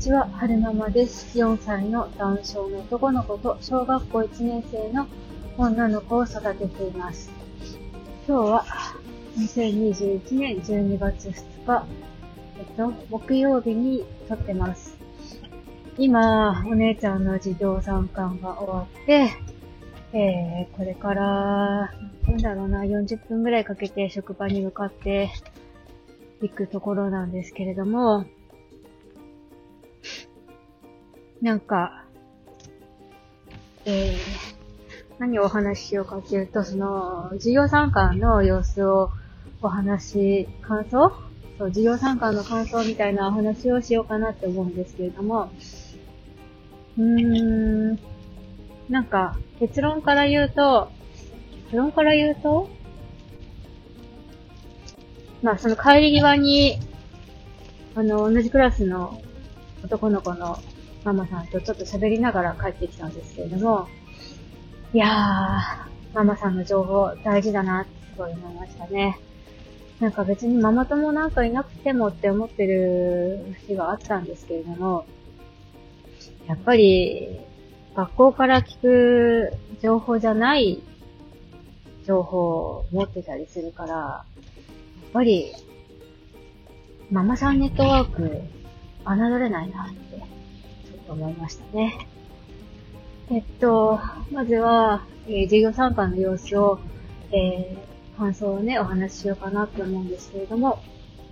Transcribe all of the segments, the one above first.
ちは、はるままです。4歳のダウン症の男の子と小学校1年生の女の子を育てています。今日は2021年12月2日、えっと、木曜日に撮ってます。今、お姉ちゃんの授業参観が終わって、えー、これから、なんだろうな、40分ぐらいかけて職場に向かって行くところなんですけれども、なんか、えー、何をお話ししようかっていうと、その、授業参観の様子をお話し、感想？そう、授業参観の感想みたいなお話をしようかなって思うんですけれども、うーん、なんか、結論から言うと、結論から言うと、まあ、その帰り際に、あの、同じクラスの男の子のママさんとちょっと喋りながら帰ってきたんですけれども、いやー、ママさんの情報大事だなって思いましたね。なんか別にママ友なんかいなくてもって思ってる日があったんですけれども、やっぱり、学校から聞く情報じゃない情報を持ってたりするから、やっぱり、ママさんネットワーク、侮れないなって、と思いましたね。えっと、まずは、えー授業参観の様子を、えー感想をね、お話ししようかなって思うんですけれども、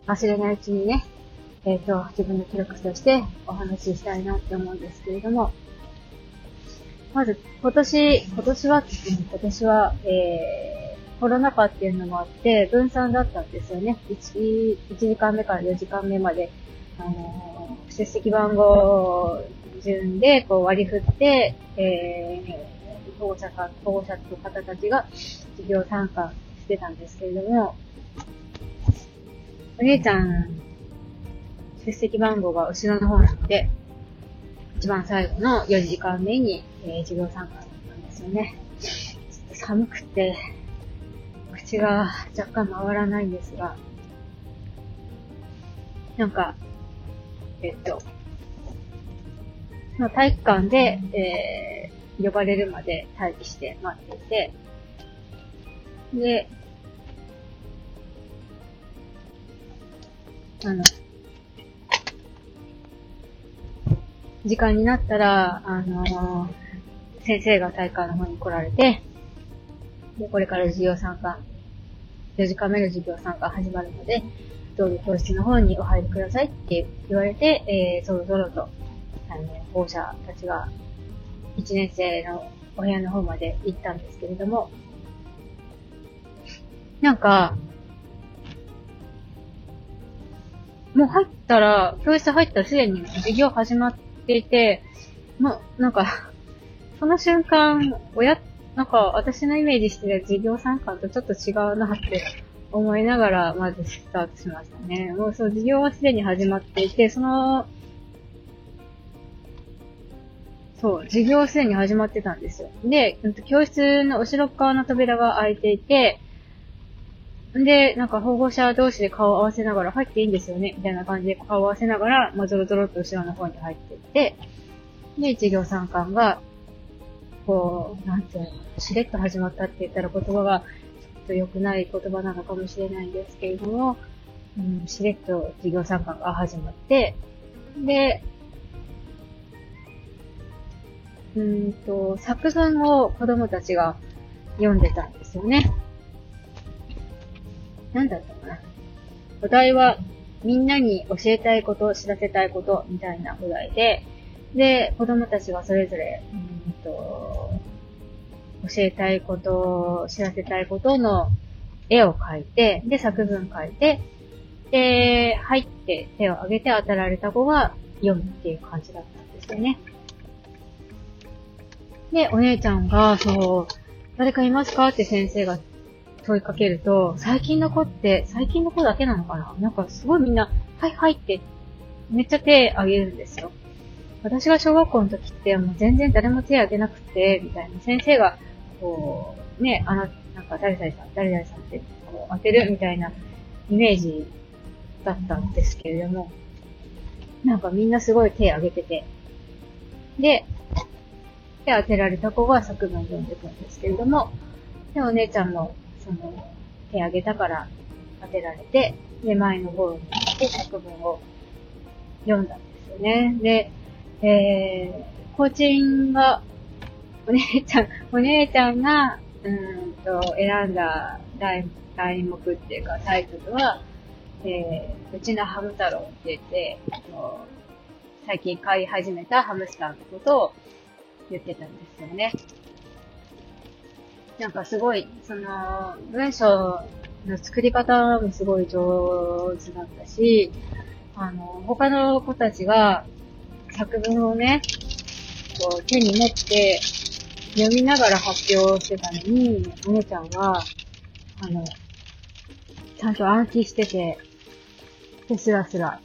忘れないうちにね、えっ、と、自分の記録としてお話ししたいなって思うんですけれども、まず、今年、今年は、今年は、えー、コロナ禍っていうのもあって、分散だったんですよね。1、1時間目から4時間目まで、あのー出席番号順で、こう割り振って、えー、保護者か、保護者の方たちが授業参加してたんですけれども、お姉ちゃん、出席番号が後ろの方なので、一番最後の4時間目に、えー授業参加だったんですよね。ちょっと寒くて、口が若干回らないんですが、なんか、えっと、まあ、体育館で、えー、呼ばれるまで待機して待っていて、で、あの、時間になったら、あの先生が体育館の方に来られて、で、これから授業参観、4時間目の授業参観始まるので、どうぞ教室の方にお入りくださいって言われて、えー、そろそろと、あの、保護者たちが、1年生のお部屋の方まで行ったんですけれども、なんか、もう入ったら、教室入ったらすでに授業始まっていて、もう、なんか、その瞬間、親、なんか私のイメージしてる授業参観とちょっと違うなって思いながら、まずスタートしましたね。もうそう、授業はすでに始まっていて、その、そう、授業はすでに始まってたんですよ。で、教室の後ろ側の扉が開いていて、で、なんか保護者同士で顔を合わせながら入っていいんですよね、みたいな感じで顔を合わせながら、まあ、ゾロゾロっと後ろの方に入っていって、で、授業参観が、こう、なんていうの、しれっと始まったって言ったら言葉が、ちょっと良くない言葉なのかもしれないんですけれども、うん、しれっと授業参観が始まって、で、うんと、作文を子供たちが読んでたんですよね。なんだったかな。お題は、みんなに教えたいこと、知らせたいこと、みたいなお題で、で、子供たちがそれぞれ、うんと、教えたいこと、知らせたいことの絵を描いて、で、作文書いて、で、入って手を挙げて当たられた子が読むっていう感じだったんですよね。で、お姉ちゃんが、そう、誰かいますか？って先生が問いかけると、最近の子って、最近の子だけなのかな？なんかすごいみんな、はいはいって、めっちゃ手挙げるんですよ。私が小学校の時って、もう全然誰も手挙げなくて、みたいな。先生が、こう、ね、あの、なんか誰々さん、誰々さんって、こう当てるみたいなイメージだったんですけれども、なんかみんなすごい手挙げてて。で、手当てられた子が作文読んでくんですけれども、で、お姉ちゃんも、その、手挙げたから当てられて、で、前の方に行って作文を読んだんですよね。で、えー、コーチンが、お姉ちゃん、お姉ちゃんが、うんと、選んだ題題目っていうかタイトルは、えー、うちのハム太郎って言って、最近飼い始めたハムスターのことを言ってたんですよね。なんかすごい、その、文章の作り方もすごい上手だったし、あの、他の子たちが作文をね、こう手に持って読みながら発表してたのに、お姉ちゃんは、あの、ちゃんと暗記してて、で、スラスラ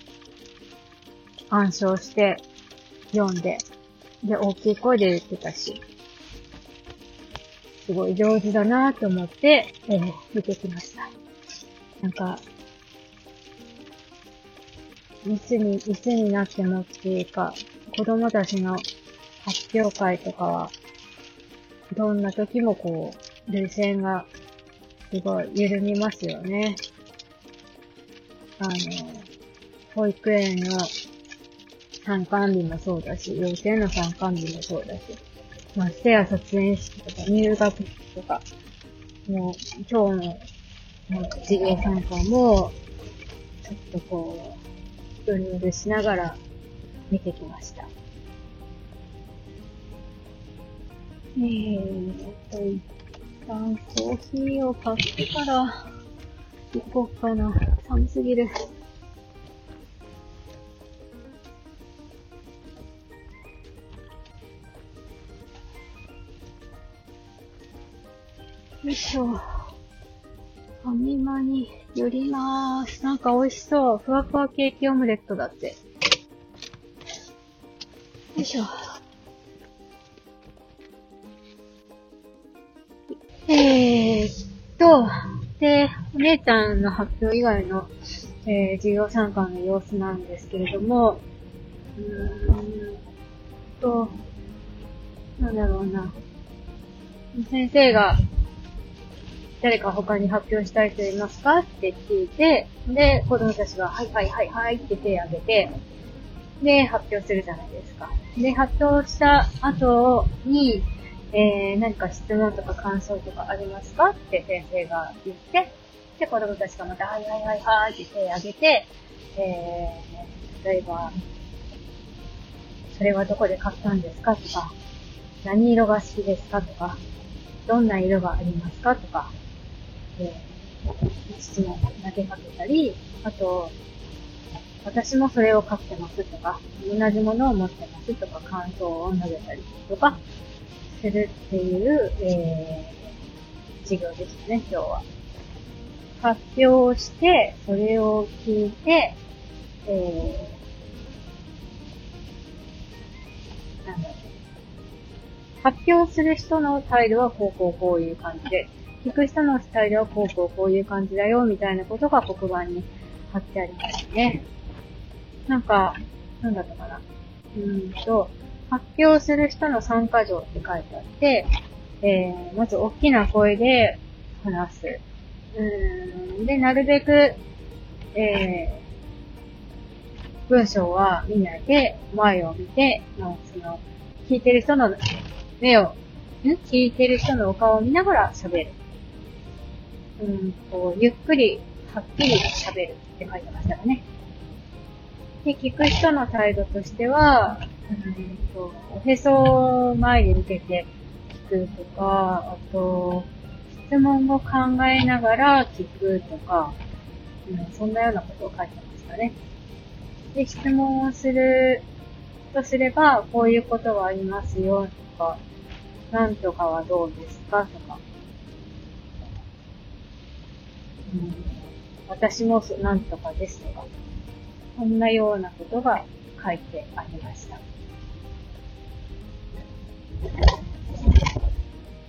暗唱して読んで、で、大きい声で言ってたし、すごい上手だなと思って、えー、見てきました。なんか、いつに、いつになってもっていうか、子供たちの発表会とかは、どんな時もこう、冷戦がすごい緩みますよね。あの、保育園の参観日もそうだし、幼稚園の参観日もそうだし、まあ、ステア卒園式とか入学式とか、もう、今日の、もう、事業参観も、ちょっとこう、ストリングしながら見てきました。えーと、一旦コーヒーを買ってから行こうかな。寒すぎる。よいしょ。ファミマに寄りまーす。なんか美味しそう。ふわふわケーキオムレットだって。よいしょ。えーっと、で、お姉ちゃんの発表以外の、えー、授業参観の様子なんですけれども、うーんと、なんだろうな。先生が、誰か他に発表したい人いますか？って聞いて、で、子供たちが、はいはいはいはいって手を挙げて、で、発表するじゃないですか。で、発表した後に、えー、何か質問とか感想とかありますか？って先生が言って、で、子供たちがまた、はいはいはいはいって手を挙げて、えー、例えば、それはどこで買ったんですか？とか、何色が好きですか？とか、どんな色がありますか？とか、えー、質問投げかけたり、あと、私もそれを飼ってますとか、同じものを持ってますとか、感想を投げたりとか、するっていう、えー、授業でしたね、今日は。発表して、それを聞いて、えー、なんだろう。発表する人の態度はこうこうこういう感じで、聞く人の態度はこうこうこういう感じだよ、みたいなことが黒板に貼ってありましたね。なんか、なんだったかな。うーんと、発表する人の参加条って書いてあって、えー、まず大きな声で話す。うーんで、なるべく、えー、文章は見ないで、前を見て、のその、聞いてる人の目を、ん？聞いてる人のお顔を見ながら喋る。うんこう、ゆっくり、はっきり喋るって書いてましたかね。で、聞く人の態度としては、うんと、おへそを前に向けて聞くとか、あと、質問を考えながら聞くとか、うん、そんなようなことを書いてましたね。で、質問をするとすれば、こういうことがありますよとか、なんとかはどうですかとか、うん、私もなんとかですとか、そんなようなことが書いてありました。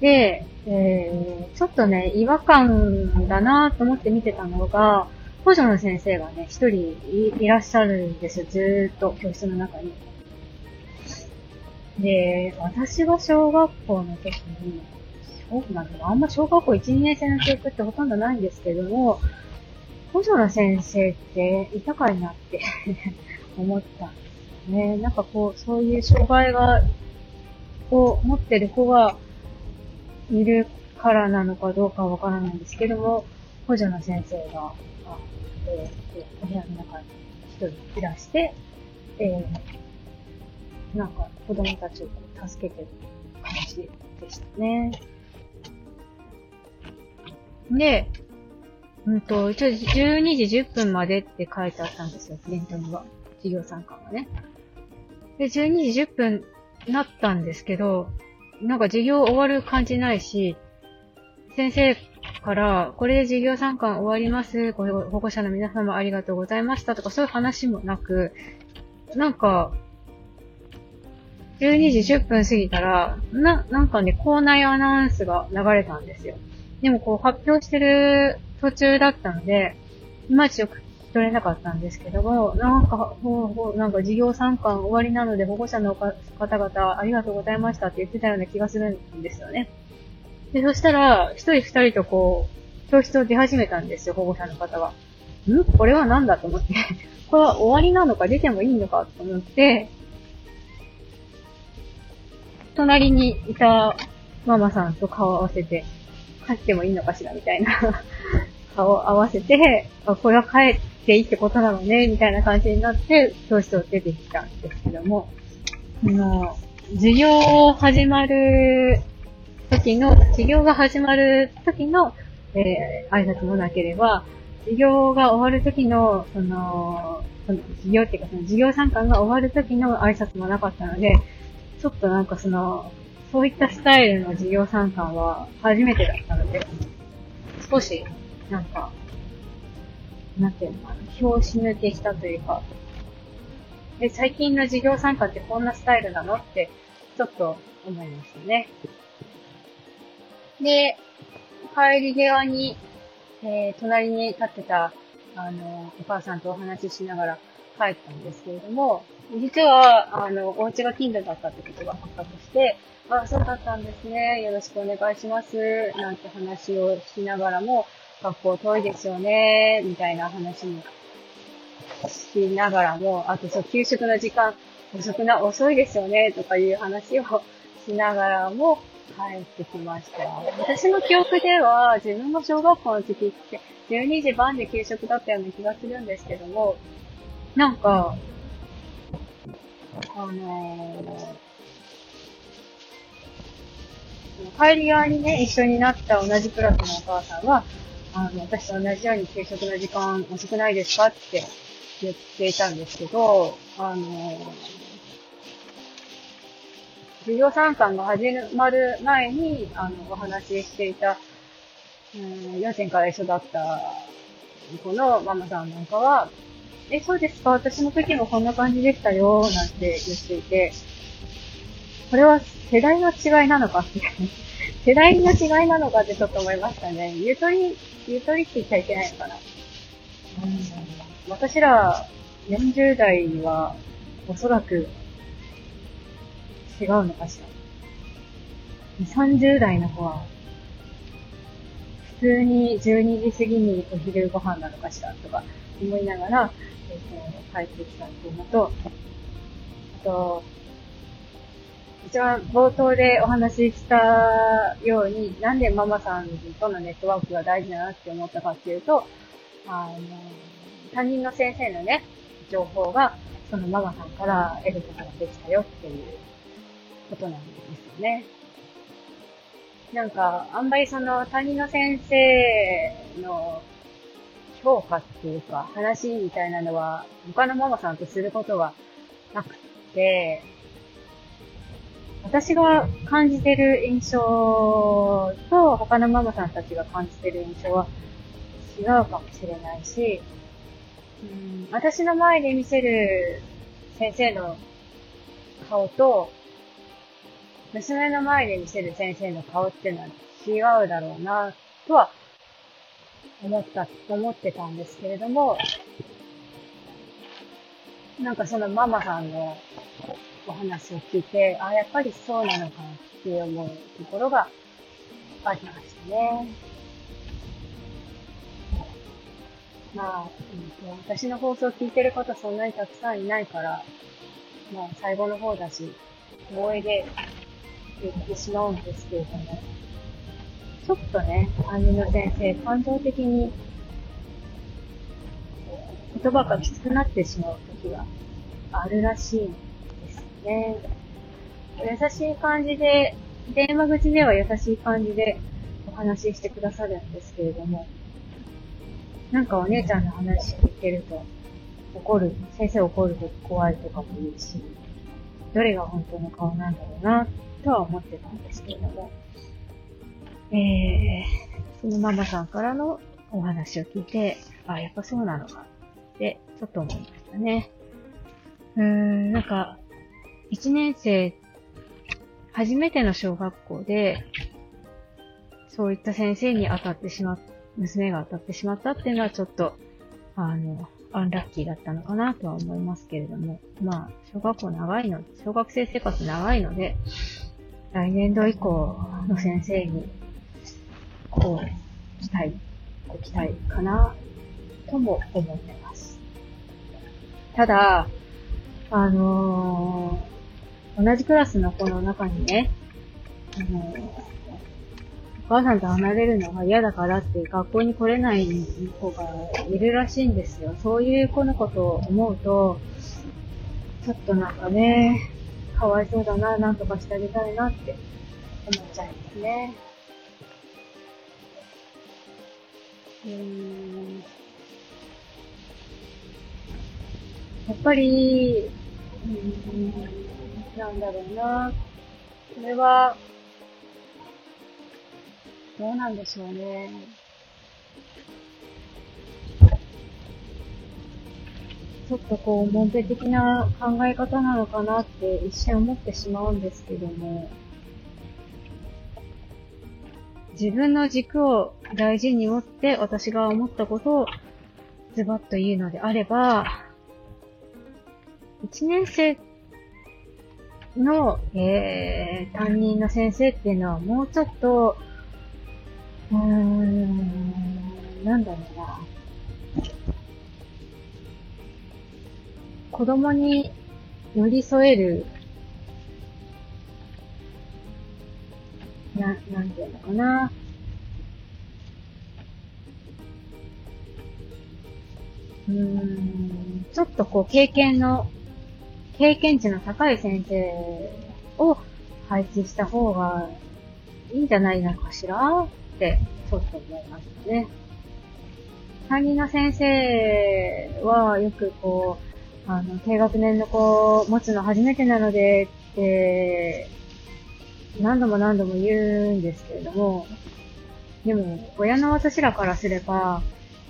で、えー、ちょっとね、違和感だなと思って見てたのが、補助の先生がね、一人いらっしゃるんですよ。ずーっと教室の中に。で、私が小学校の時に、そうなんあんま小学校1、2年生の記憶ってほとんどないんですけども、補助の先生っていたかいなって 思ったんですね。なんかこう、そういう障害が、を持ってる子がいるからなのかどうかわからないんですけども、補助の先生が、あえー、お部屋の中に一人いらして、えー、なんか子供たちを助けてる感じでしたね。で、うんと、一応12時10分までって書いてあったんですよ、プリントには。授業参観がね。で、12時10分なったんですけど、なんか授業終わる感じないし、先生から、これで授業参観終わります。ご保護者の皆様ありがとうございましたとかそういう話もなく、なんか、12時10分過ぎたら、な、なんかね、校内アナウンスが流れたんですよ。でもこう発表してる途中だったので、いまいちよく聞き取れなかったんですけども、なんか、ほうほう、なんか授業参観終わりなので保護者の方々ありがとうございましたって言ってたような気がするんですよね。で、そしたら、一人二人とこう、教室を出始めたんですよ、保護者の方は。ん？これは何だ？と思って これは終わりなのか出てもいいのかと思って、隣にいたママさんと顔を合わせて、帰ってもいいのかしらみたいな。顔を合わせて、あ、これは帰っていいってことなのね、みたいな感じになって、教室を出てきたんですけども、あの、授業を始まる時の、授業が始まる時の、えー、挨拶もなければ、授業が終わる時の、その、その授業っていうかその授業参観が終わる時の挨拶もなかったので、ちょっとなんかその、そういったスタイルの授業参観は初めてだったので、少し、なんか、なんていうのかな、拍子抜けしたというか、で、最近の授業参観ってこんなスタイルなのって、ちょっと思いましたね。で、帰り際に、えー、隣に立ってた、あの、お母さんとお話ししながら帰ったんですけれども、実は、あの、お家が近所だったってことが発覚して、あ、そうだったんですね。よろしくお願いします。なんて話をしながらも、学校遠いですよね。みたいな話にしながらも、あとそう、給食の時間遅くな、遅いですよね。とかいう話をしながらも、帰ってきました。私の記憶では、自分の小学校の時って、12時半で給食だったような気がするんですけども、なんか、あのー、帰り側にね、一緒になった同じクラスのお母さんは、あの、私と同じように給食の時間遅くないですかって言っていたんですけど、あの授業参観が始まる前に、あの、お話ししていた、うん、幼稚園から一緒だった子のママさんなんかは、え、そうですか？私の時もこんな感じでしたよ、なんて言っていて、これは世代の違いなのかって、世代の違いなのかってちょっと思いましたね。ゆとり、ゆとりって言っちゃいけないのかな。うん、私ら40代はおそらく違うのかしら。30代の子は、普通に12時過ぎにお昼ご飯なのかしらとか思いながら、えっー、帰ってきたっていうのと、あと、一番冒頭でお話ししたように、なんでママさんとのネットワークが大事だなって思ったかっていうと、あの、担任の先生のね、情報が、そのママさんから得ることができたよっていうことなんですよね。なんか、あんまりその担任の先生の評価っていうか、話みたいなのは、他のママさんとすることがなくて、私が感じてる印象と他のママさんたちが感じてる印象は違うかもしれないし、うん、私の前で見せる先生の顔と娘の前で見せる先生の顔っていうのは違うだろうな、とは思った、思ってたんですけれども、なんかそのママさんのお話を聞いて、あ、やっぱりそうなのかって思うところがありましたね。まあ、私の放送を聞いてる方そんなにたくさんいないから、まあ最後の方だし、思い出言ってしまうんですけれども、ちょっとね、担任の先生、感情的に言葉がきつくなってしまう時があるらしいんですよね。優しい感じで、電話口では優しい感じでお話ししてくださるんですけれども、なんかお姉ちゃんの話聞いてると、怒る、先生怒ると怖いとかも言うし、どれが本当の顔なんだろうな、とは思ってたんですけれども、えー、そのママさんからのお話を聞いて、あ、やっぱそうなのかって、ちょっと思いましたね。うーん、なんか、一年生、初めての小学校で、そういった先生に当たってしまっ、娘が当たってしまったっていうのはちょっと、あの、アンラッキーだったのかなとは思いますけれども、まあ、小学校長いの、小学生生活長いので、来年度以降の先生に、こう、期待、ご期待かな、とも思ってます。ただ、あのー、同じクラスの子の中にね、あの、お母さんと離れるのが嫌だからって学校に来れない子がいるらしいんですよ。そういう子のことを思うと、ちょっとなんかね、かわいそうだな、なんとかしてあげたいなって思っちゃいますね。うーんやっぱり、うん、なんだろうな。これは、どうなんでしょうね。ちょっとこう、門ペ的な考え方なのかなって一瞬思ってしまうんですけども、自分の軸を大事に持って私が思ったことをズバッと言うのであれば、1年生の、えー、担任の先生っていうのはもうちょっと、うーん、なんだろうな。子供に寄り添える、な、なんていうのかな。うーん、ちょっとこう経験の経験値の高い先生を配置した方がいいんじゃないのかしらってちょっと思いましたね。担任の先生はよくこう、あの、低学年の子を持つの初めてなので、って、何度も何度も言うんですけれども、でも、親の私らからすれば、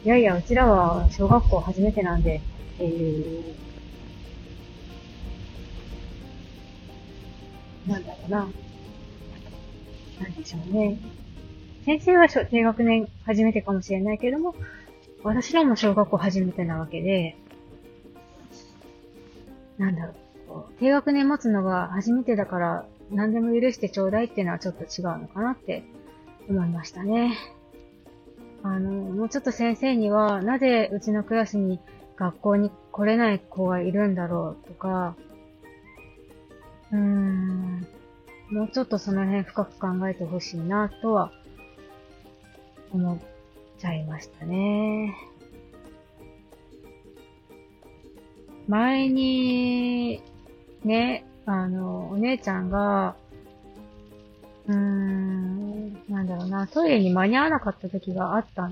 いやいや、うちらは小学校初めてなんで、っていうなんだろうな。なんでしょうね。先生は低学年初めてかもしれないけども、私らも小学校初めてなわけで、なんだろう。低学年持つのが初めてだから何でも許してちょうだいっていうのはちょっと違うのかなって思いましたね。あの、もうちょっと先生にはなぜうちのクラスに学校に来れない子がいるんだろうとか、うん。もうちょっとその辺深く考えてほしいなとは思っちゃいましたね。前に、ね、あの、お姉ちゃんが、うーん、なんだろうな、トイレに間に合わなかった時があった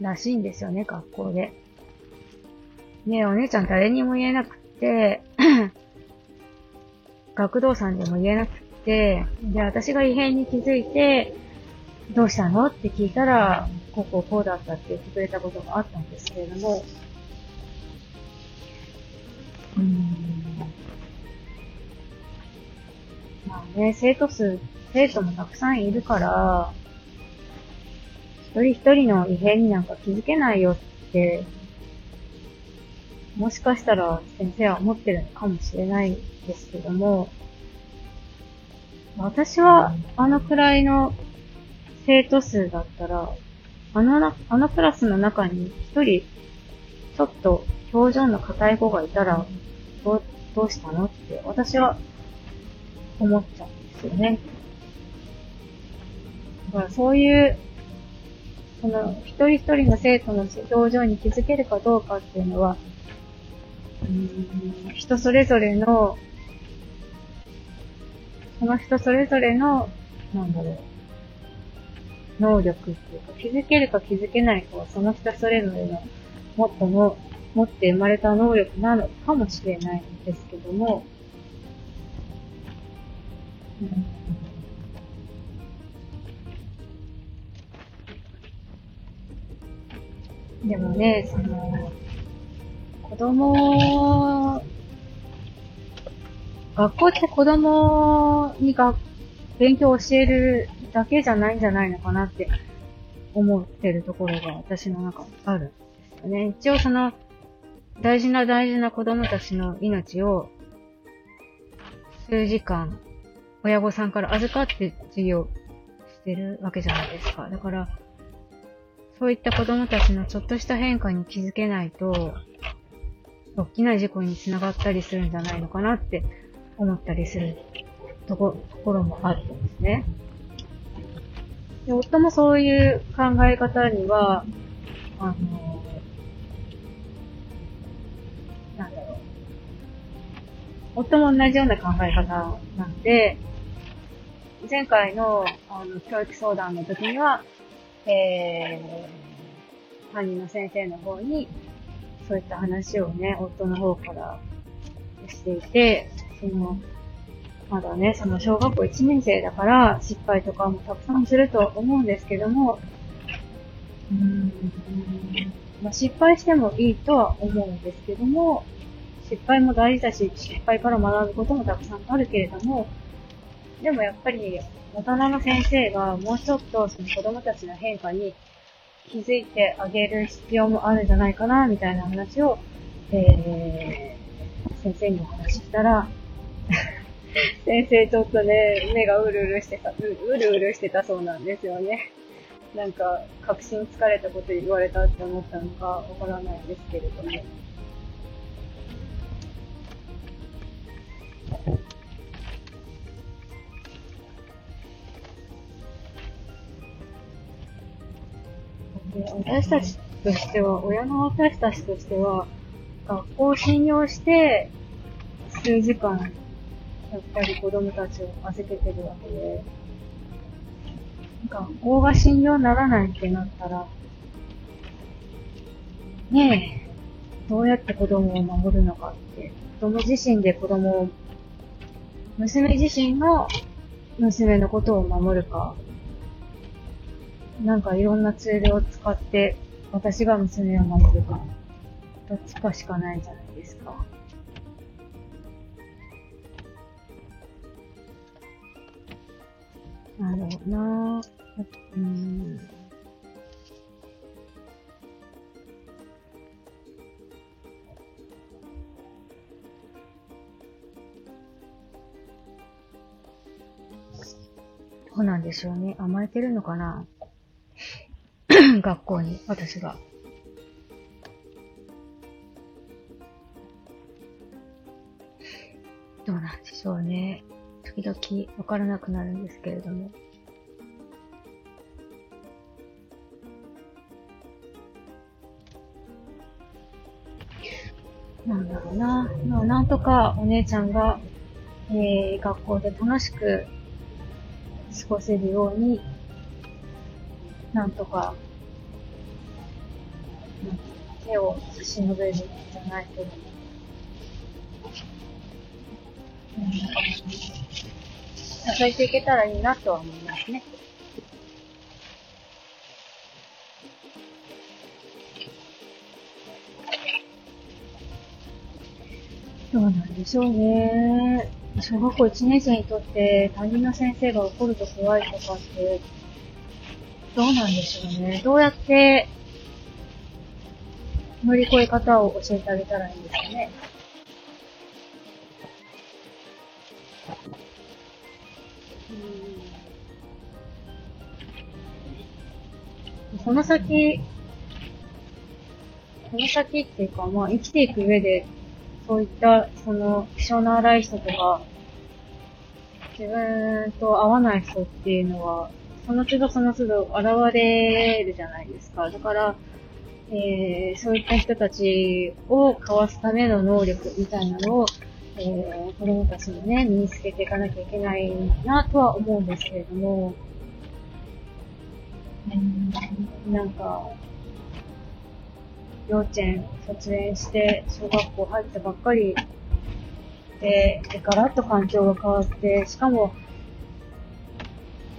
らしいんですよね、学校で。ねお姉ちゃん誰にも言えなくて学童さんでも言えなくて、で、私が異変に気づいて、どうしたの？って聞いたら、こここうだったって言ってくれたことがあったんですけれども、うん。まあね、生徒数、生徒もたくさんいるから、一人一人の異変になんか気づけないよって、もしかしたら先生は思ってるのかもしれないですけども、私はあのくらいの生徒数だったら、あのな、あのクラスの中に一人、ちょっと表情の硬い子がいたら、どう、どうしたのって私は思っちゃうんですよね。だからそういう、その一人一人の生徒の表情に気づけるかどうかっていうのは、人それぞれの、その人それぞれの、なんだろう、能力っていうか、気づけるか気づけないかはその人それぞれのもっとの、持って生まれた能力なのかもしれないんですけども、うん。でもね、その、子供、学校って子供にが勉強を教えるだけじゃないんじゃないのかなって思ってるところが私の中にあるんですよね。一応その、大事な大事な子供たちの命を数時間親御さんから預かって授業してるわけじゃないですか。だから、そういった子供たちのちょっとした変化に気づけないと、大きな事故につながったりするんじゃないのかなって思ったりするとこ、ところもあるんですね。で夫もそういう考え方には、あの、なんだろう。夫も同じような考え方なんで、前回のあの教育相談の時には、えー、担任の先生の方に、そういった話をね、夫の方からしていて、その、まだね、その小学校1年生だから、失敗とかもたくさんすると思うんですけども、うーん、まあ、失敗してもいいとは思うんですけども、失敗も大事だし、失敗から学ぶこともたくさんあるけれども、でもやっぱり、大人の先生がもうちょっとその子供たちの変化に気づいてあげる必要もあるんじゃないかな、みたいな話を、えー、先生にお話ししたら、先生ちょっとね、目がうるうるしてた、うるうるしてたそうなんですよね。なんか、確信疲れたこと言われたって思ったのかわからないですけれども。で私たちとしては、親の私たちとしては、学校を信用して、数時間、やっぱり子供たちを預けてるわけで、学校が信用ならないってなったら、ねえ、どうやって子供を守るのかって、子供自身で子供を、娘自身が娘のことを守るか、なんかいろんなツールを使って私が娘を守るか、どっちかしかないじゃないですか。なんだろうなぁ。うん。どうなんでしょうね。甘えてるのかな学校に、私が。どうなんでしょうね。時々わからなくなるんですけれども。なんだろうな。まあ、なんとかお姉ちゃんが、えー、学校で楽しく過ごせるように、なんとか、手を差し伸べるじゃないけど、うん、支えていけたらいいなとは思いますね。どうなんでしょうね。小学校1年生にとって担任の先生が怒ると怖いとかって、どうなんでしょうね。どうやって乗り越え方を教えてあげたらいいんですかね。この先、この先っていうか、まあ生きていく上で、そういった、その、気性の荒い人とか、自分と合わない人っていうのは、その都度その都度現れるじゃないですか。だから、えー、そういった人たちをかわすための能力みたいなのを、えー、子供たちもね、身につけていかなきゃいけないなとは思うんですけれども、うん、なんか、幼稚園卒園して小学校入ったばっかりで、でガラッと環境が変わって、しかも、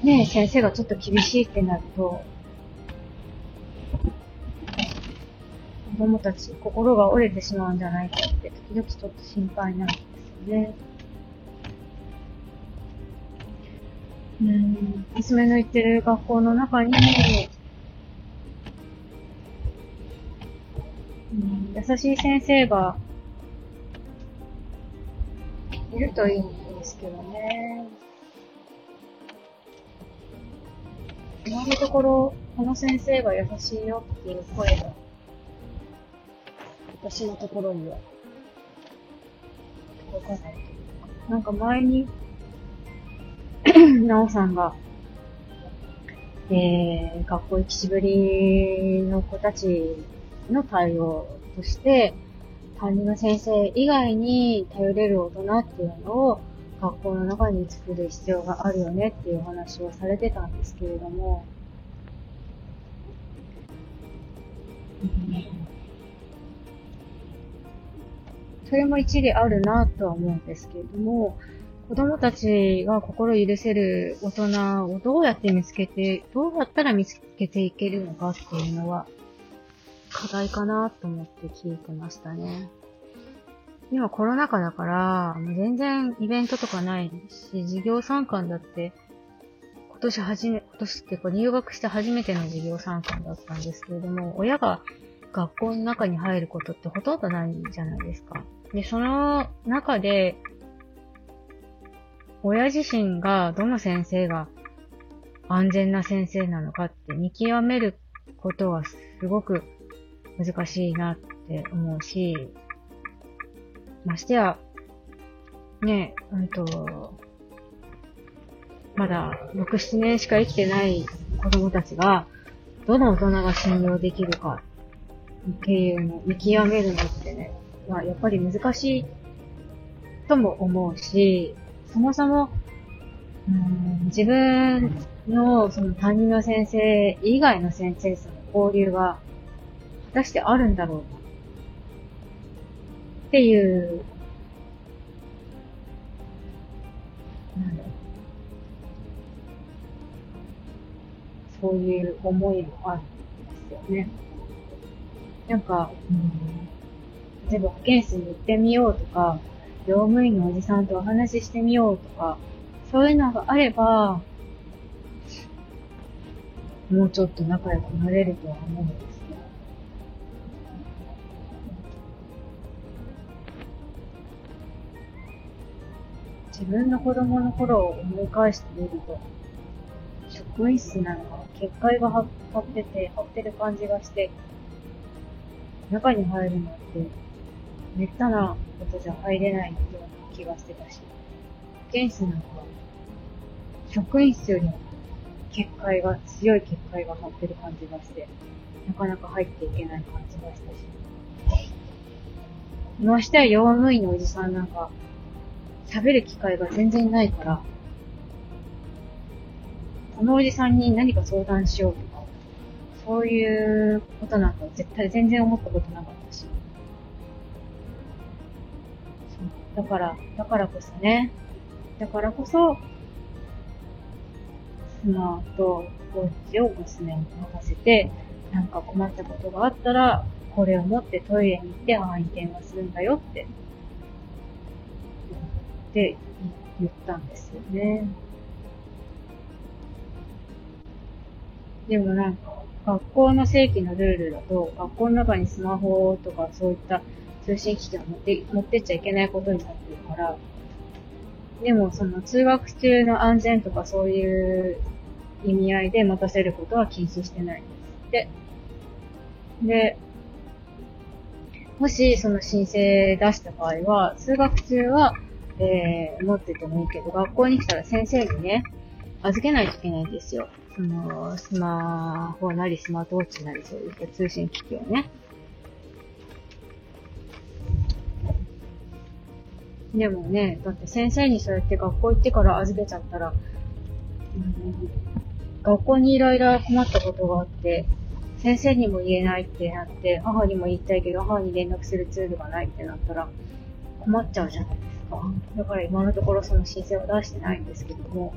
ね先生がちょっと厳しいってなると、子供たち、心が折れてしまうんじゃないかって、時々ちょっと心配なんですよね。うん、娘の行ってる学校の中に、うん、優しい先生がいるといいんですけどね。今のところ、この先生が優しいよっていう声が、私のところには、届かないというか。なんか前に、なおさんが、えー、学校行きしぶりの子たちの対応として、担任の先生以外に頼れる大人っていうのを学校の中に作る必要があるよねっていうお話をされてたんですけれども、それも一理あるなとは思うんですけれども、子供たちが心許せる大人をどうやって見つけて、どうやったら見つけていけるのかっていうのは、課題かなと思って聞いてましたね。今コロナ禍だから、全然イベントとかないし、授業参観だって、今年初め、今年っていうか入学して初めての授業参観だったんですけれども、親が学校の中に入ることってほとんどないじゃないですか。で、その中で、親自身がどの先生が安全な先生なのかって見極めることはすごく難しいなって思うし、ましてや、ね、うんと、まだ6、7年しか生きてない子供たちが、どの大人が信用できるかっていうの見極めるのってね、まあ、やっぱり難しいとも思うし、そもそも、うん自分のその担任の先生以外の先生との交流が果たしてあるんだろうかっていう、なんだろう。そういう思いもあるんですよね。なんか、うん、例えば保健室に行ってみようとか、業務員のおじさんとお話ししてみようとか、そういうのがあれば、もうちょっと仲良くなれるとは思うんですけど自分の子供の頃を思い返してみると、職員室なのか、結界が張ってて、張ってる感じがして、中に入るのって、めったなことじゃ入れないような気がしてたし、保健室なんか、職員室よりも結界が、強い結界が張ってる感じがして、なかなか入っていけない感じがしたし。ましてや用務員のおじさんなんか、喋る機会が全然ないから、このおじさんに何か相談しようと、そういうことなんか絶対全然思ったことなかったし。だから、だからこそね、だからこそ、妻とコーチを娘に任せて、なんか困ったことがあったら、これを持ってトイレに行って母に電話するんだよってって言ったんですよね。でもなんか、学校の正規のルールだと、学校の中にスマホとかそういった通信機器を持って持ってっちゃいけないことになってるから、でもその通学中の安全とかそういう意味合いで持たせることは禁止してないんですって。で、もしその申請出した場合は、通学中は、えー、持っててもいいけど、学校に来たら先生にね、預けないといけないんですよ。その、スマホなりスマートウォッチなりそういった通信機器をね。でもね、だって先生にそうやって学校行ってから預けちゃったら、学校にいろいろ困ったことがあって、先生にも言えないってなって、母にも言いたいけど、母に連絡するツールがないってなったら、困っちゃうじゃないですか。だから今のところその申請は出してないんですけども、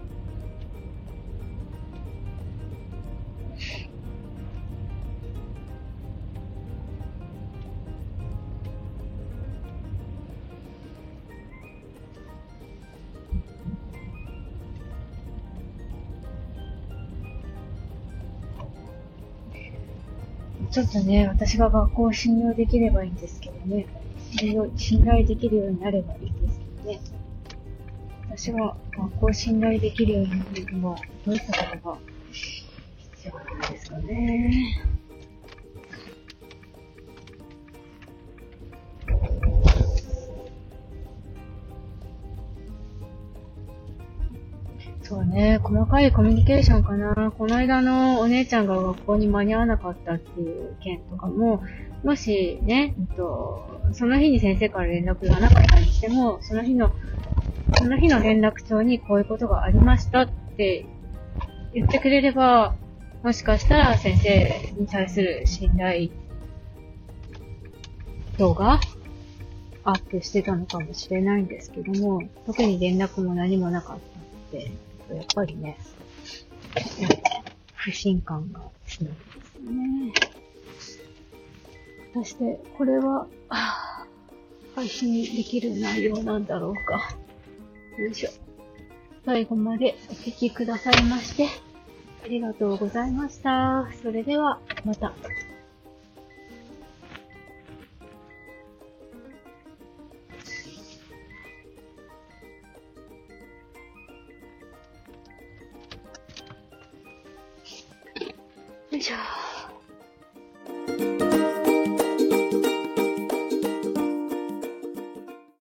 ちょっとね、私が学校を信用できればいいんですけどね。信頼できるようになればいいんですけどね。私は学校を信頼できるようになるには、どういったことが必要なんですかね。そうね、細かいコミュニケーションかな。この間のお姉ちゃんが学校に間に合わなかったっていう件とかも、もしね、えっと、その日に先生から連絡がなかったにしても、その日の、その日の連絡帳にこういうことがありましたって言ってくれれば、もしかしたら先生に対する信頼度がアップしてたのかもしれないんですけども、特に連絡も何もなかったので、と、やっぱりね、不信感が強いですね。果たして、これは、配信できる内容なんだろうか。よいしょ。最後までお聴きくださいまして、ありがとうございました。それでは、また。